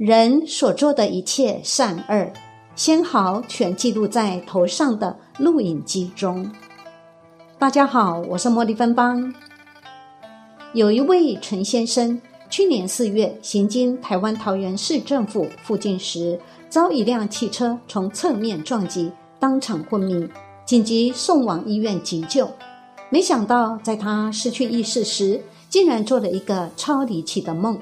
人所做的一切善恶，纤毫全记录在头上的录影机中。大家好，我是茉莉芬邦。有一位陈先生，去年四月行经台湾桃园市政府附近时，遭一辆汽车从侧面撞击，当场昏迷，紧急送往医院急救。没想到，在他失去意识时，竟然做了一个超离奇的梦。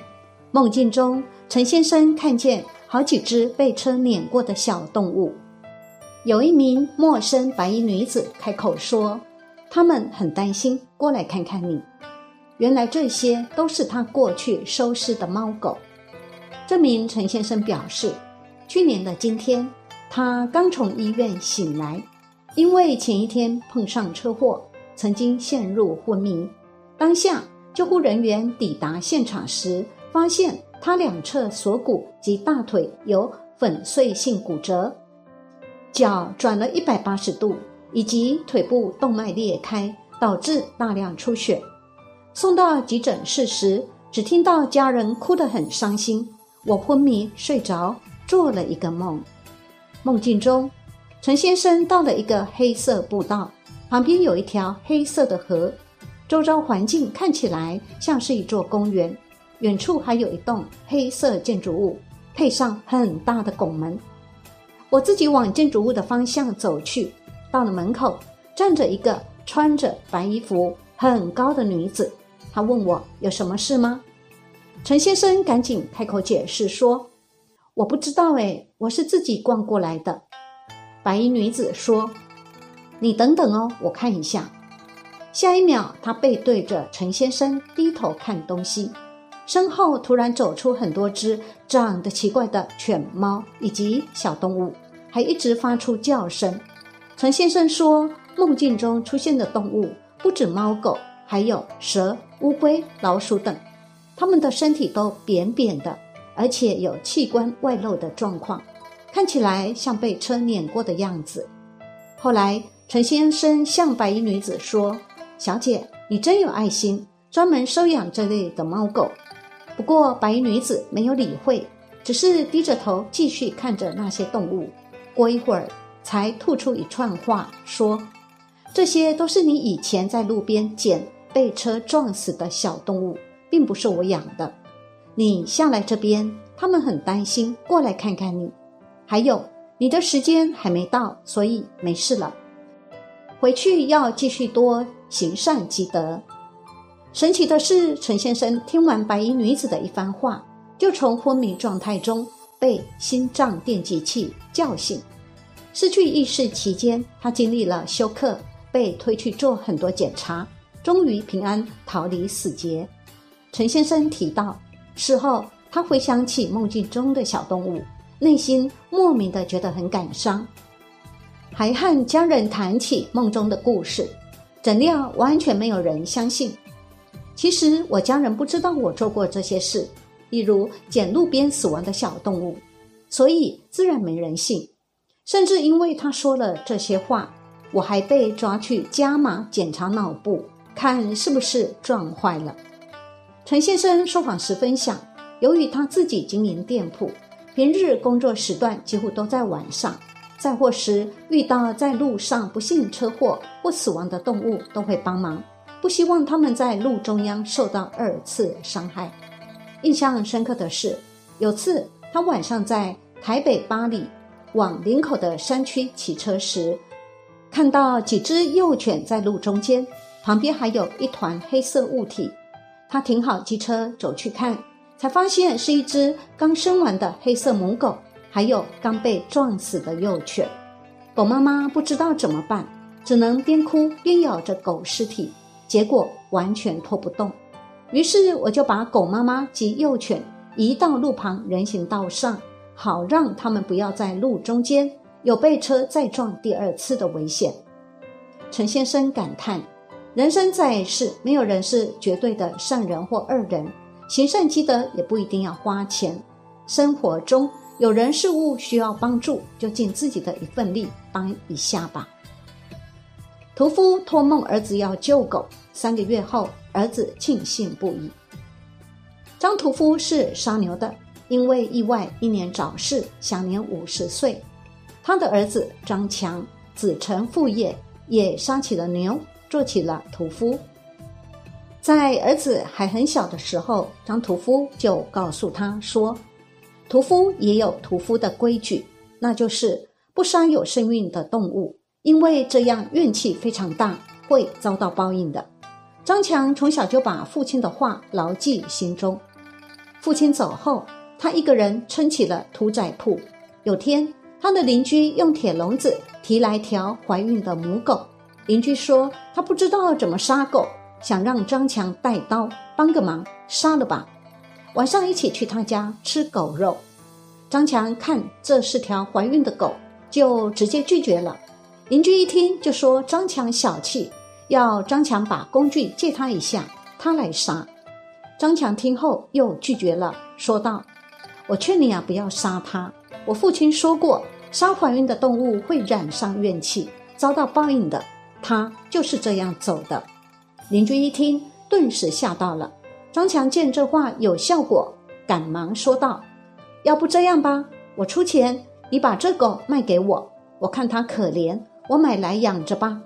梦境中，陈先生看见好几只被车碾过的小动物。有一名陌生白衣女子开口说：“他们很担心，过来看看你。”原来这些都是他过去收尸的猫狗。这名陈先生表示，去年的今天，他刚从医院醒来，因为前一天碰上车祸，曾经陷入昏迷。当下救护人员抵达现场时，发现他两侧锁骨及大腿有粉碎性骨折，脚转了一百八十度，以及腿部动脉裂开，导致大量出血。送到急诊室时，只听到家人哭得很伤心。我昏迷睡着，做了一个梦。梦境中，陈先生到了一个黑色步道，旁边有一条黑色的河，周遭环境看起来像是一座公园。远处还有一栋黑色建筑物，配上很大的拱门。我自己往建筑物的方向走去，到了门口，站着一个穿着白衣服、很高的女子。她问我有什么事吗？陈先生赶紧开口解释说：“我不知道哎，我是自己逛过来的。”白衣女子说：“你等等哦，我看一下。”下一秒，她背对着陈先生低头看东西，身后突然走出很多只长得奇怪的犬猫以及小动物，还一直发出叫声。陈先生说：“梦境中出现的动物不止猫狗。”还有蛇、乌龟、老鼠等，它们的身体都扁扁的，而且有器官外露的状况，看起来像被车碾过的样子。后来，陈先生向白衣女子说：“小姐，你真有爱心，专门收养这类的猫狗。”不过，白衣女子没有理会，只是低着头继续看着那些动物。过一会儿，才吐出一串话，说：“这些都是你以前在路边捡。”被车撞死的小动物，并不是我养的。你下来这边，他们很担心，过来看看你。还有，你的时间还没到，所以没事了。回去要继续多行善积德。神奇的是，陈先生听完白衣女子的一番话，就从昏迷状态中被心脏电击器叫醒。失去意识期间，他经历了休克，被推去做很多检查。终于平安逃离死劫。陈先生提到，事后他回想起梦境中的小动物，内心莫名的觉得很感伤，还和家人谈起梦中的故事，怎料完全没有人相信。其实我家人不知道我做过这些事，例如捡路边死亡的小动物，所以自然没人信。甚至因为他说了这些话，我还被抓去加码检查脑部。看是不是撞坏了。陈先生说谎时分享，由于他自己经营店铺，平日工作时段几乎都在晚上，载货时遇到在路上不幸车祸或死亡的动物，都会帮忙，不希望他们在路中央受到二次伤害。印象深刻的是，有次他晚上在台北八里往林口的山区骑车时，看到几只幼犬在路中间。旁边还有一团黑色物体，他停好机车走去看，才发现是一只刚生完的黑色母狗，还有刚被撞死的幼犬。狗妈妈不知道怎么办，只能边哭边咬着狗尸体，结果完全拖不动。于是我就把狗妈妈及幼犬移到路旁人行道上，好让他们不要在路中间有被车再撞第二次的危险。陈先生感叹。人生在世，没有人是绝对的善人或恶人，行善积德也不一定要花钱。生活中有人事物需要帮助，就尽自己的一份力帮一下吧。屠夫托梦儿子要救狗，三个月后，儿子庆幸不已。张屠夫是杀牛的，因为意外英年早逝，享年五十岁。他的儿子张强子承父业，也杀起了牛，做起了屠夫。在儿子还很小的时候，张屠夫就告诉他说：“屠夫也有屠夫的规矩，那就是不杀有生命的动物，因为这样怨气非常大，会遭到报应的。”张强从小就把父亲的话牢记心中。父亲走后，他一个人撑起了屠宰铺。有天，他的邻居用铁笼子提来条怀孕的母狗，邻居说他不知道怎么杀狗。想让张强带刀帮个忙，杀了吧。晚上一起去他家吃狗肉。张强看这是条怀孕的狗，就直接拒绝了。邻居一听就说张强小气，要张强把工具借他一下，他来杀。张强听后又拒绝了，说道：“我劝你啊，不要杀他。我父亲说过，杀怀孕的动物会染上怨气，遭到报应的。他就是这样走的。”邻居一听，顿时吓到了。张强见这话有效果，赶忙说道：“要不这样吧，我出钱，你把这狗卖给我，我看它可怜，我买来养着吧。”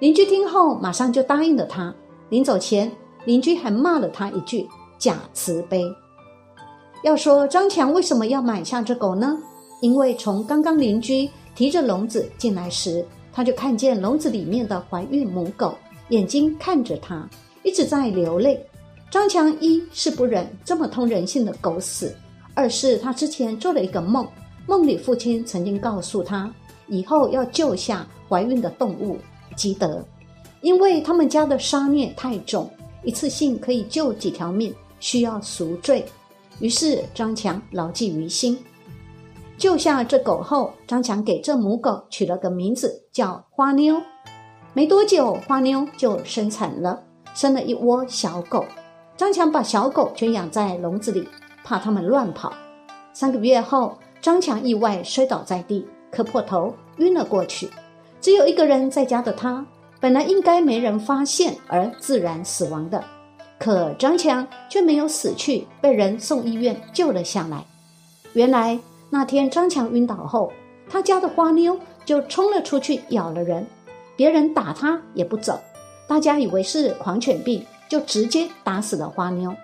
邻居听后，马上就答应了他。临走前，邻居还骂了他一句“假慈悲”。要说张强为什么要买下这狗呢？因为从刚刚邻居提着笼子进来时，他就看见笼子里面的怀孕母狗。眼睛看着他，一直在流泪。张强一是不忍这么通人性的狗死，二是他之前做了一个梦，梦里父亲曾经告诉他，以后要救下怀孕的动物，积德，因为他们家的杀孽太重，一次性可以救几条命，需要赎罪。于是张强牢记于心。救下这狗后，张强给这母狗取了个名字，叫花妞。没多久，花妞就生产了，生了一窝小狗。张强把小狗圈养在笼子里，怕它们乱跑。三个月后，张强意外摔倒在地，磕破头，晕了过去。只有一个人在家的他，本来应该没人发现而自然死亡的，可张强却没有死去，被人送医院救了下来。原来那天张强晕倒后，他家的花妞就冲了出去，咬了人。别人打他也不走，大家以为是狂犬病，就直接打死了花妞。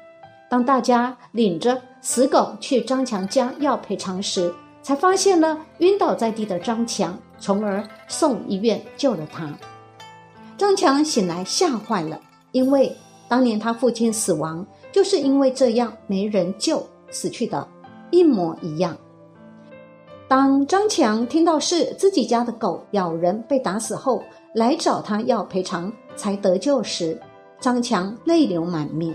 当大家领着死狗去张强家要赔偿时，才发现了晕倒在地的张强，从而送医院救了他。张强醒来吓坏了，因为当年他父亲死亡就是因为这样没人救死去的，一模一样。当张强听到是自己家的狗咬人被打死后，来找他要赔偿才得救时，张强泪流满面，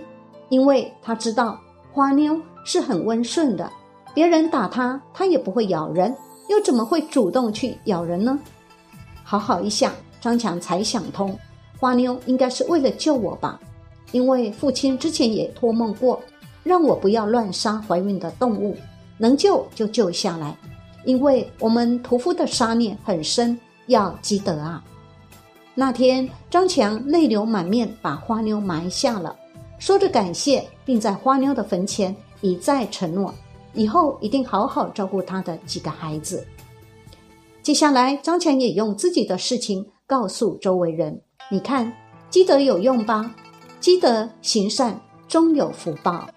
因为他知道花妞是很温顺的，别人打他，他也不会咬人，又怎么会主动去咬人呢？好好一想，张强才想通，花妞应该是为了救我吧，因为父亲之前也托梦过，让我不要乱杀怀孕的动物，能救就救下来，因为我们屠夫的杀孽很深，要积德啊。那天，张强泪流满面，把花妞埋下了，说着感谢，并在花妞的坟前一再承诺，以后一定好好照顾他的几个孩子。接下来，张强也用自己的事情告诉周围人：“你看，积德有用吧？积德行善，终有福报。”